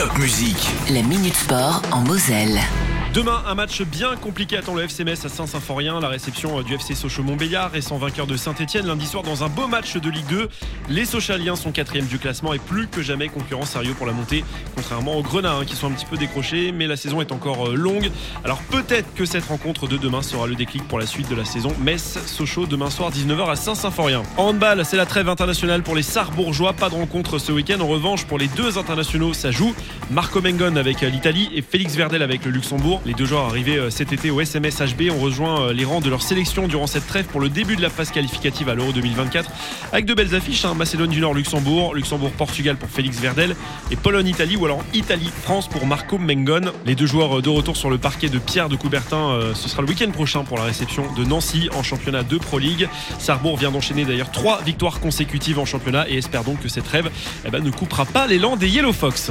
Top Musique. La Minute Sport en Moselle. Demain, un match bien compliqué attend le FC Metz à Saint-Symphorien. La réception euh, du FC Sochaux-Montbéliard, récent vainqueur de Saint-Etienne lundi soir dans un beau match de Ligue 2. Les Sochaliens sont quatrième du classement et plus que jamais concurrents sérieux pour la montée, contrairement aux Grenats hein, qui sont un petit peu décrochés. Mais la saison est encore euh, longue. Alors peut-être que cette rencontre de demain sera le déclic pour la suite de la saison. Metz-Sochaux demain soir 19h à Saint-Symphorien. En handball, c'est la trêve internationale pour les Sarbourgeois. Pas de rencontre ce week-end. En revanche, pour les deux internationaux, ça joue. Marco Mengon avec euh, l'Italie et Félix Verdel avec le Luxembourg. Les deux joueurs arrivés euh, cet été au SMS HB ont rejoint euh, les rangs de leur sélection durant cette trêve pour le début de la phase qualificative à l'Euro 2024 avec de belles affiches hein. Macédoine du Nord Luxembourg, Luxembourg Portugal pour Félix Verdel et Pologne Italie ou alors Italie France pour Marco Mengon. Les deux joueurs euh, de retour sur le parquet de Pierre de Coubertin, ce sera le week-end prochain pour la réception de Nancy en championnat de Pro League. Sarbourg vient d'enchaîner d'ailleurs trois victoires consécutives en championnat et espère donc que cette trêve eh ben, ne coupera pas l'élan des Yellow Fox.